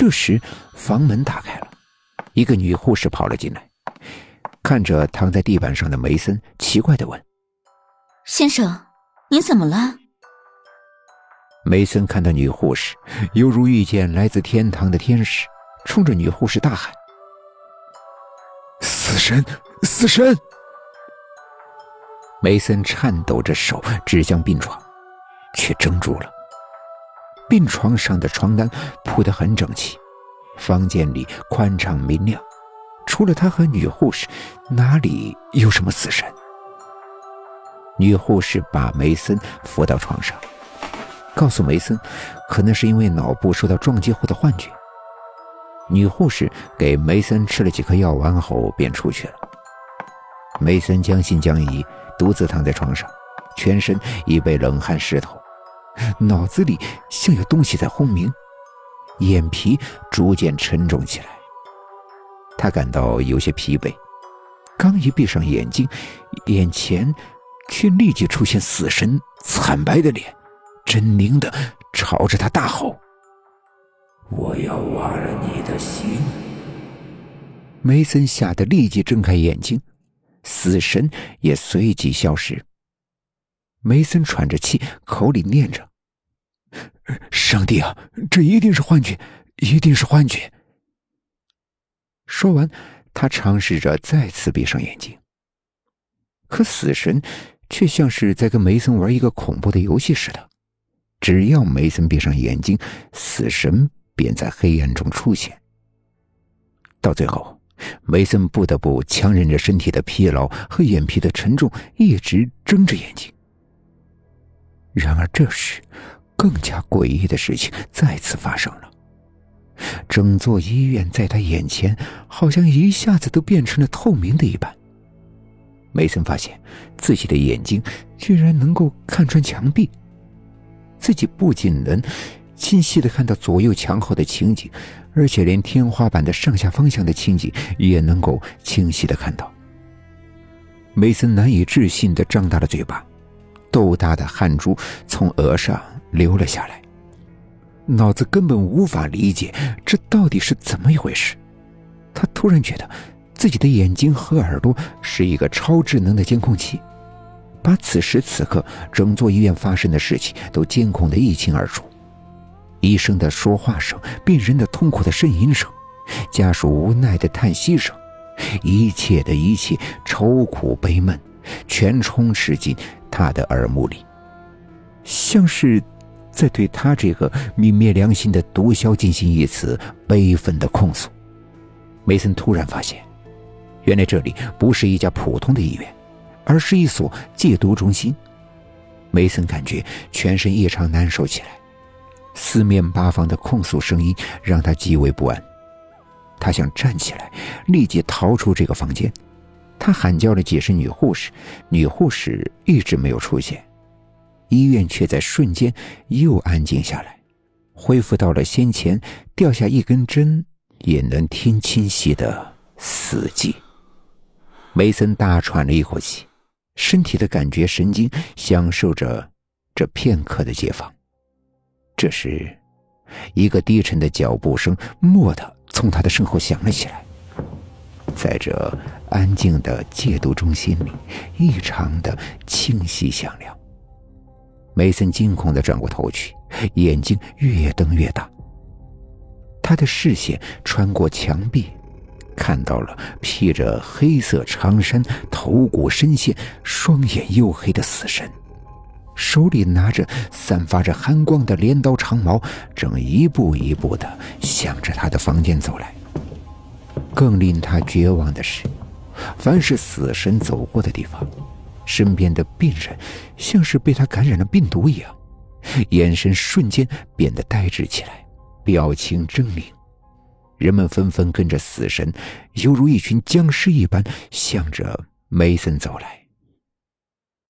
这时，房门打开了，一个女护士跑了进来，看着躺在地板上的梅森，奇怪的问：“先生，您怎么了？”梅森看到女护士，犹如遇见来自天堂的天使，冲着女护士大喊：“死神，死神！”梅森颤抖着手指向病床，却怔住了。病床上的床单铺得很整齐，房间里宽敞明亮，除了他和女护士，哪里有什么死神？女护士把梅森扶到床上，告诉梅森，可能是因为脑部受到撞击后的幻觉。女护士给梅森吃了几颗药丸后便出去了。梅森将信将疑，独自躺在床上，全身已被冷汗湿透。脑子里像有东西在轰鸣，眼皮逐渐沉重起来。他感到有些疲惫，刚一闭上眼睛，眼前却立即出现死神惨白的脸，狰狞的朝着他大吼：“我要挖了你的心！”梅森吓得立即睁开眼睛，死神也随即消失。梅森喘着气，口里念着：“上帝啊，这一定是幻觉，一定是幻觉。”说完，他尝试着再次闭上眼睛。可死神却像是在跟梅森玩一个恐怖的游戏似的，只要梅森闭上眼睛，死神便在黑暗中出现。到最后，梅森不得不强忍着身体的疲劳和眼皮的沉重，一直睁着眼睛。然而，这时，更加诡异的事情再次发生了。整座医院在他眼前，好像一下子都变成了透明的一般。梅森发现自己的眼睛居然能够看穿墙壁，自己不仅能清晰的看到左右墙后的情景，而且连天花板的上下方向的情景也能够清晰的看到。梅森难以置信的张大了嘴巴。豆大的汗珠从额上留了下来，脑子根本无法理解这到底是怎么一回事。他突然觉得自己的眼睛和耳朵是一个超智能的监控器，把此时此刻整座医院发生的事情都监控的一清二楚。医生的说话声，病人的痛苦的呻吟声，家属无奈的叹息声，一切的一切愁苦悲闷，全充斥进。他的耳目里，像是在对他这个泯灭良心的毒枭进行一次悲愤的控诉。梅森突然发现，原来这里不是一家普通的医院，而是一所戒毒中心。梅森感觉全身异常难受起来，四面八方的控诉声音让他极为不安。他想站起来，立即逃出这个房间。他喊叫了几声女护士，女护士一直没有出现，医院却在瞬间又安静下来，恢复到了先前掉下一根针也能听清晰的死寂。梅森大喘了一口气，身体的感觉神经享受着这片刻的解放。这时，一个低沉的脚步声蓦地从他的身后响了起来。在这安静的戒毒中心里，异常的清晰响亮。梅森惊恐的转过头去，眼睛越瞪越大。他的视线穿过墙壁，看到了披着黑色长衫、头骨深陷、双眼黝黑的死神，手里拿着散发着寒光的镰刀长矛，正一步一步的向着他的房间走来。更令他绝望的是，凡是死神走过的地方，身边的病人像是被他感染了病毒一样，眼神瞬间变得呆滞起来，表情狰狞。人们纷纷跟着死神，犹如一群僵尸一般，向着梅森走来。